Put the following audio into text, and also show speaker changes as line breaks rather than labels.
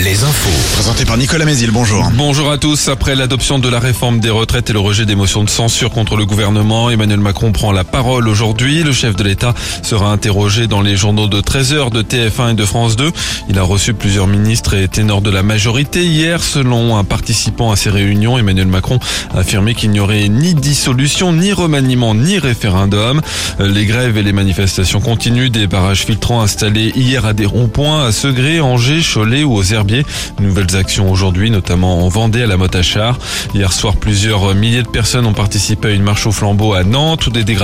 les infos.
Présenté par Nicolas Mézil, bonjour.
Bonjour à tous. Après l'adoption de la réforme des retraites et le rejet des motions de censure contre le gouvernement, Emmanuel Macron prend la parole aujourd'hui. Le chef de l'État sera interrogé dans les journaux de 13h de TF1 et de France 2. Il a reçu plusieurs ministres et ténors de la majorité. Hier, selon un participant à ces réunions, Emmanuel Macron a affirmé qu'il n'y aurait ni dissolution, ni remaniement, ni référendum. Les grèves et les manifestations continuent. Des barrages filtrants installés hier à des ronds-points à Segré, Angers, Ou aux Herbiers. Nouvelles actions aujourd'hui, notamment en Vendée à la Motachar. Hier soir, plusieurs milliers de personnes ont participé à une marche au flambeau à Nantes où des dégradations